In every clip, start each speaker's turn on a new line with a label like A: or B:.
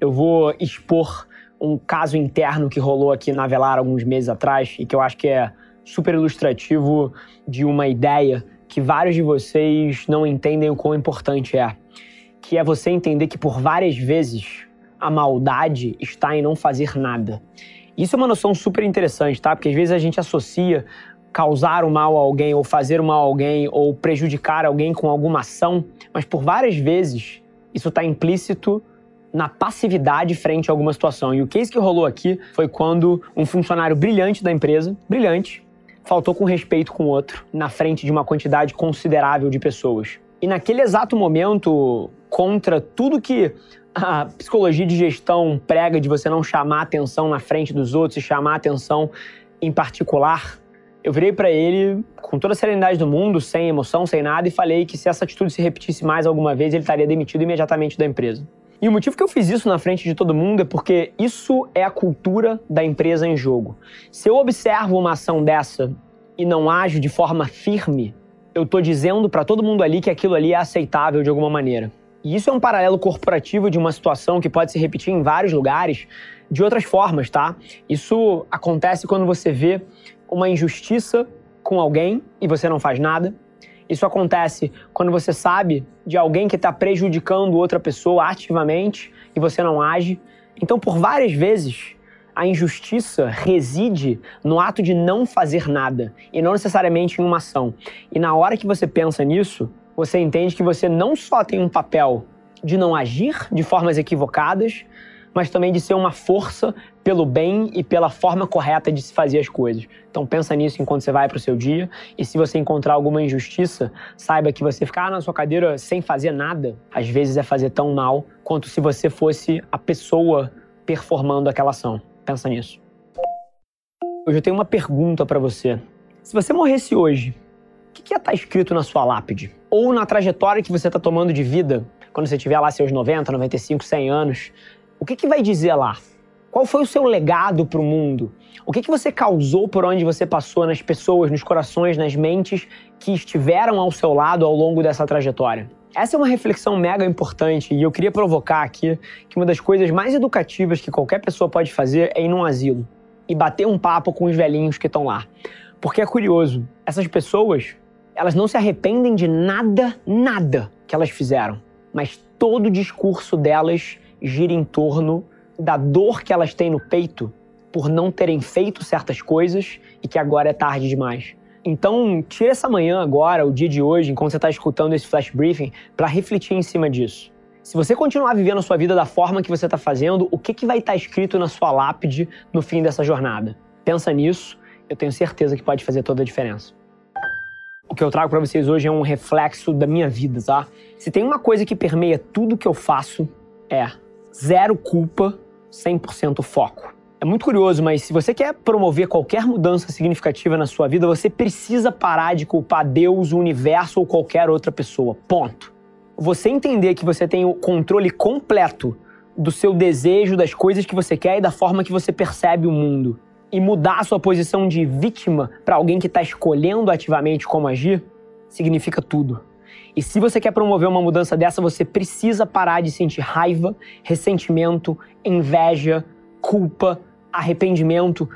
A: eu vou expor um caso interno que rolou aqui na Velar alguns meses atrás e que eu acho que é super ilustrativo de uma ideia que vários de vocês não entendem o quão importante é. Que é você entender que por várias vezes a maldade está em não fazer nada. Isso é uma noção super interessante, tá? Porque às vezes a gente associa causar o mal a alguém, ou fazer o mal a alguém, ou prejudicar alguém com alguma ação, mas por várias vezes isso está implícito na passividade frente a alguma situação. E o case que rolou aqui foi quando um funcionário brilhante da empresa, brilhante, faltou com respeito com o outro na frente de uma quantidade considerável de pessoas. E naquele exato momento, contra tudo que a psicologia de gestão prega de você não chamar atenção na frente dos outros e chamar atenção em particular, eu virei para ele com toda a serenidade do mundo, sem emoção, sem nada, e falei que se essa atitude se repetisse mais alguma vez, ele estaria demitido imediatamente da empresa. E o motivo que eu fiz isso na frente de todo mundo é porque isso é a cultura da empresa em jogo. Se eu observo uma ação dessa e não ajo de forma firme, eu estou dizendo para todo mundo ali que aquilo ali é aceitável de alguma maneira. E isso é um paralelo corporativo de uma situação que pode se repetir em vários lugares de outras formas, tá? Isso acontece quando você vê uma injustiça com alguém e você não faz nada. Isso acontece quando você sabe de alguém que está prejudicando outra pessoa ativamente e você não age. Então, por várias vezes, a injustiça reside no ato de não fazer nada e não necessariamente em uma ação. E na hora que você pensa nisso, você entende que você não só tem um papel de não agir de formas equivocadas, mas também de ser uma força pelo bem e pela forma correta de se fazer as coisas. Então pensa nisso enquanto você vai para o seu dia e se você encontrar alguma injustiça, saiba que você ficar na sua cadeira sem fazer nada, às vezes é fazer tão mal quanto se você fosse a pessoa performando aquela ação. Pensa nisso. Hoje eu tenho uma pergunta para você. Se você morresse hoje, o que ia estar tá escrito na sua lápide? Ou na trajetória que você está tomando de vida, quando você tiver lá seus 90, 95, 100 anos, o que, que vai dizer lá? Qual foi o seu legado para o mundo? O que, que você causou por onde você passou nas pessoas, nos corações, nas mentes que estiveram ao seu lado ao longo dessa trajetória? Essa é uma reflexão mega importante e eu queria provocar aqui que uma das coisas mais educativas que qualquer pessoa pode fazer é ir num asilo e bater um papo com os velhinhos que estão lá. Porque é curioso, essas pessoas, elas não se arrependem de nada, nada que elas fizeram, mas todo o discurso delas gira em torno da dor que elas têm no peito por não terem feito certas coisas e que agora é tarde demais. Então, tira essa manhã agora, o dia de hoje, enquanto você está escutando esse flash briefing, para refletir em cima disso. Se você continuar vivendo a sua vida da forma que você está fazendo, o que, que vai estar tá escrito na sua lápide no fim dessa jornada? Pensa nisso, eu tenho certeza que pode fazer toda a diferença. O que eu trago para vocês hoje é um reflexo da minha vida, tá? Se tem uma coisa que permeia tudo que eu faço, é zero culpa, 100% foco. É muito curioso, mas se você quer promover qualquer mudança significativa na sua vida, você precisa parar de culpar Deus, o universo ou qualquer outra pessoa. Ponto. Você entender que você tem o controle completo do seu desejo, das coisas que você quer e da forma que você percebe o mundo. E mudar a sua posição de vítima para alguém que está escolhendo ativamente como agir, significa tudo. E se você quer promover uma mudança dessa, você precisa parar de sentir raiva, ressentimento, inveja, culpa, arrependimento.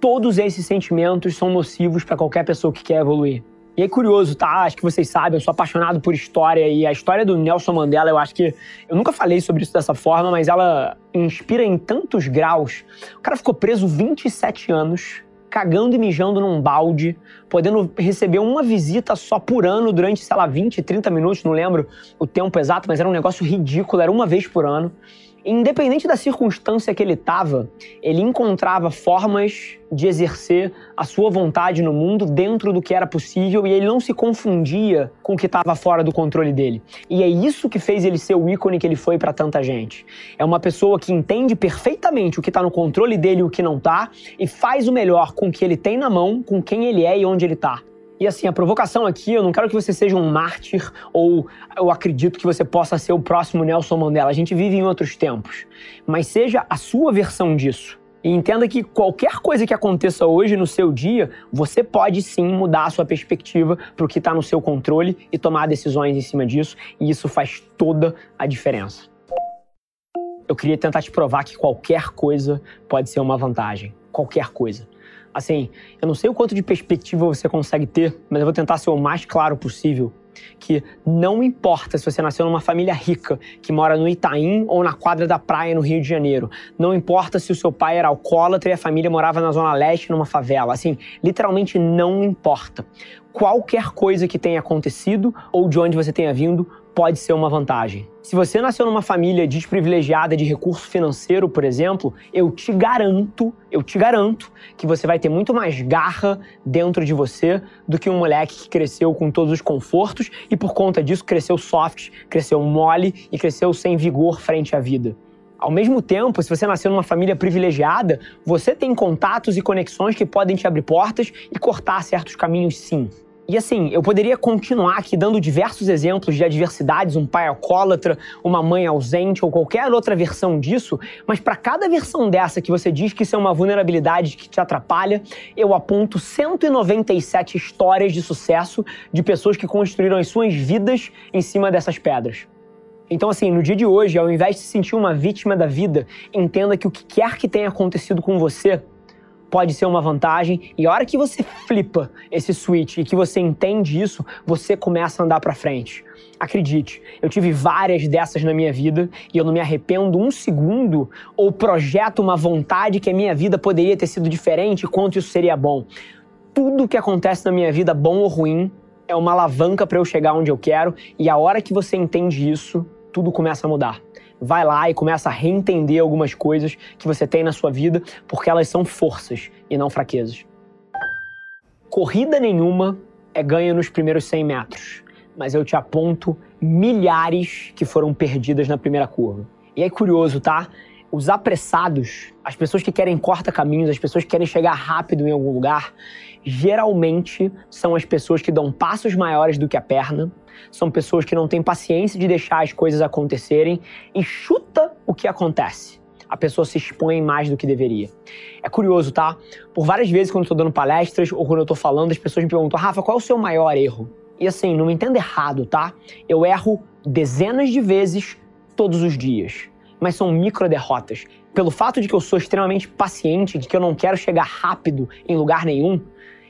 A: Todos esses sentimentos são nocivos para qualquer pessoa que quer evoluir. E é curioso, tá? Acho que vocês sabem, eu sou apaixonado por história e a história do Nelson Mandela, eu acho que. Eu nunca falei sobre isso dessa forma, mas ela inspira em tantos graus. O cara ficou preso 27 anos cagando e mijando num balde, podendo receber uma visita só por ano durante, sei lá, 20, 30 minutos, não lembro o tempo exato, mas era um negócio ridículo, era uma vez por ano. Independente da circunstância que ele estava, ele encontrava formas de exercer a sua vontade no mundo dentro do que era possível e ele não se confundia com o que estava fora do controle dele. E é isso que fez ele ser o ícone que ele foi para tanta gente. É uma pessoa que entende perfeitamente o que está no controle dele e o que não está e faz o melhor com o que ele tem na mão, com quem ele é e onde ele está. E assim, a provocação aqui, eu não quero que você seja um mártir ou eu acredito que você possa ser o próximo Nelson Mandela. A gente vive em outros tempos. Mas seja a sua versão disso. E entenda que qualquer coisa que aconteça hoje no seu dia, você pode sim mudar a sua perspectiva para o que está no seu controle e tomar decisões em cima disso. E isso faz toda a diferença. Eu queria tentar te provar que qualquer coisa pode ser uma vantagem. Qualquer coisa. Assim, eu não sei o quanto de perspectiva você consegue ter, mas eu vou tentar ser o mais claro possível. Que não importa se você nasceu numa família rica, que mora no Itaim ou na quadra da praia no Rio de Janeiro. Não importa se o seu pai era alcoólatra e a família morava na Zona Leste numa favela. Assim, literalmente não importa. Qualquer coisa que tenha acontecido ou de onde você tenha vindo pode ser uma vantagem. Se você nasceu numa família desprivilegiada de recurso financeiro, por exemplo, eu te garanto, eu te garanto que você vai ter muito mais garra dentro de você do que um moleque que cresceu com todos os confortos e por conta disso cresceu soft, cresceu mole e cresceu sem vigor frente à vida. Ao mesmo tempo, se você nasceu numa família privilegiada, você tem contatos e conexões que podem te abrir portas e cortar certos caminhos, sim. E assim, eu poderia continuar aqui dando diversos exemplos de adversidades, um pai alcoólatra, uma mãe ausente ou qualquer outra versão disso, mas para cada versão dessa que você diz que isso é uma vulnerabilidade que te atrapalha, eu aponto 197 histórias de sucesso de pessoas que construíram as suas vidas em cima dessas pedras. Então, assim, no dia de hoje, ao invés de se sentir uma vítima da vida, entenda que o que quer que tenha acontecido com você pode ser uma vantagem. E a hora que você flipa esse switch e que você entende isso, você começa a andar para frente. Acredite, eu tive várias dessas na minha vida e eu não me arrependo um segundo ou projeto uma vontade que a minha vida poderia ter sido diferente, quanto isso seria bom. Tudo que acontece na minha vida, bom ou ruim, é uma alavanca para eu chegar onde eu quero e a hora que você entende isso, tudo começa a mudar vai lá e começa a reentender algumas coisas que você tem na sua vida, porque elas são forças e não fraquezas. Corrida nenhuma é ganha nos primeiros 100 metros, mas eu te aponto milhares que foram perdidas na primeira curva. E é curioso, tá? Os apressados, as pessoas que querem corta caminhos, as pessoas que querem chegar rápido em algum lugar, geralmente são as pessoas que dão passos maiores do que a perna, são pessoas que não têm paciência de deixar as coisas acontecerem e chuta o que acontece. A pessoa se expõe mais do que deveria. É curioso, tá? Por várias vezes, quando eu tô dando palestras ou quando eu tô falando, as pessoas me perguntam, Rafa, qual é o seu maior erro? E assim, não me entenda errado, tá? Eu erro dezenas de vezes todos os dias. Mas são micro derrotas. Pelo fato de que eu sou extremamente paciente, de que eu não quero chegar rápido em lugar nenhum,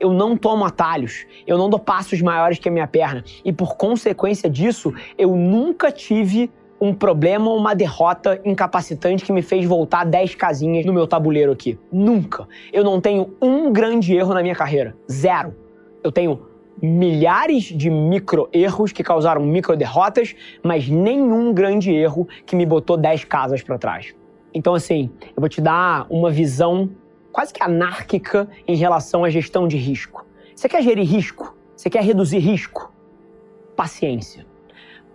A: eu não tomo atalhos, eu não dou passos maiores que a minha perna. E por consequência disso, eu nunca tive um problema ou uma derrota incapacitante que me fez voltar 10 casinhas no meu tabuleiro aqui. Nunca. Eu não tenho um grande erro na minha carreira. Zero. Eu tenho milhares de micro erros que causaram micro derrotas, mas nenhum grande erro que me botou 10 casas para trás. Então, assim, eu vou te dar uma visão quase que anárquica em relação à gestão de risco. Você quer gerir risco? Você quer reduzir risco? Paciência.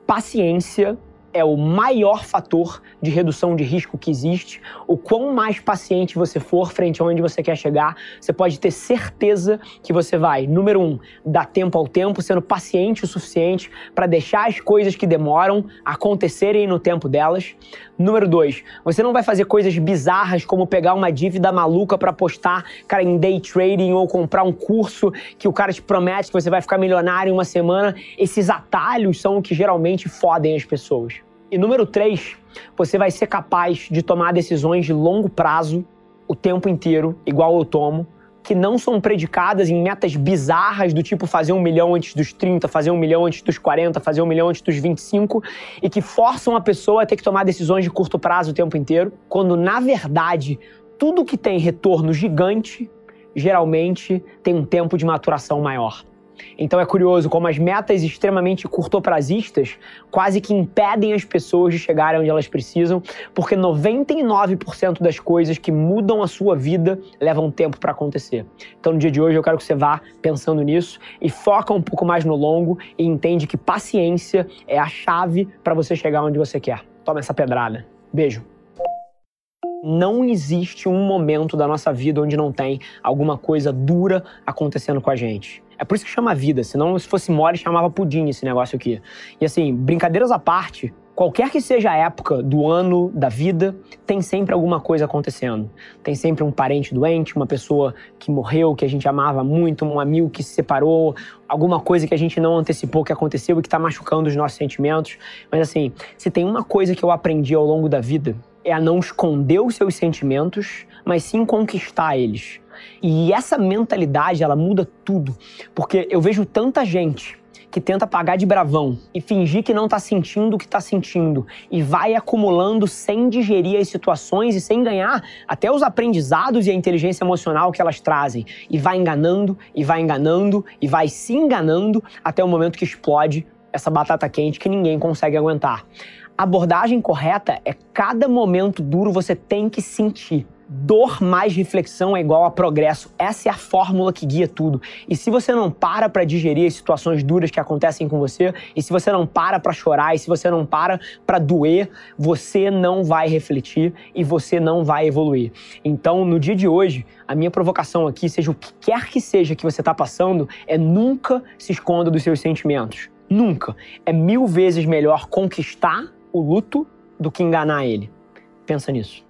A: Paciência é o maior fator de redução de risco que existe. O quão mais paciente você for frente a onde você quer chegar, você pode ter certeza que você vai, número um, dar tempo ao tempo, sendo paciente o suficiente para deixar as coisas que demoram acontecerem no tempo delas. Número dois, você não vai fazer coisas bizarras como pegar uma dívida maluca para apostar, cara, em day trading ou comprar um curso que o cara te promete que você vai ficar milionário em uma semana. Esses atalhos são o que geralmente fodem as pessoas. E número três, você vai ser capaz de tomar decisões de longo prazo o tempo inteiro, igual eu tomo, que não são predicadas em metas bizarras do tipo fazer um milhão antes dos 30, fazer um milhão antes dos 40, fazer um milhão antes dos 25, e que forçam a pessoa a ter que tomar decisões de curto prazo o tempo inteiro, quando na verdade tudo que tem retorno gigante geralmente tem um tempo de maturação maior. Então é curioso como as metas extremamente curtoprazistas quase que impedem as pessoas de chegarem onde elas precisam, porque 99% das coisas que mudam a sua vida levam tempo para acontecer. Então no dia de hoje eu quero que você vá pensando nisso e foca um pouco mais no longo e entende que paciência é a chave para você chegar onde você quer. Toma essa pedrada. Beijo. Não existe um momento da nossa vida onde não tem alguma coisa dura acontecendo com a gente. É por isso que chama vida, senão se fosse mole chamava pudim esse negócio aqui. E assim, brincadeiras à parte, qualquer que seja a época do ano, da vida, tem sempre alguma coisa acontecendo. Tem sempre um parente doente, uma pessoa que morreu, que a gente amava muito, um amigo que se separou, alguma coisa que a gente não antecipou que aconteceu e que está machucando os nossos sentimentos. Mas assim, se tem uma coisa que eu aprendi ao longo da vida, é a não esconder os seus sentimentos, mas sim conquistar eles. E essa mentalidade, ela muda tudo. Porque eu vejo tanta gente que tenta pagar de bravão e fingir que não tá sentindo o que tá sentindo e vai acumulando sem digerir as situações e sem ganhar até os aprendizados e a inteligência emocional que elas trazem e vai enganando e vai enganando e vai se enganando até o momento que explode essa batata quente que ninguém consegue aguentar. A abordagem correta é cada momento duro você tem que sentir. Dor mais reflexão é igual a progresso. Essa é a fórmula que guia tudo. E se você não para para digerir as situações duras que acontecem com você, e se você não para para chorar, e se você não para para doer, você não vai refletir e você não vai evoluir. Então, no dia de hoje, a minha provocação aqui, seja o que quer que seja que você está passando, é nunca se esconda dos seus sentimentos. Nunca. É mil vezes melhor conquistar o luto do que enganar ele. Pensa nisso.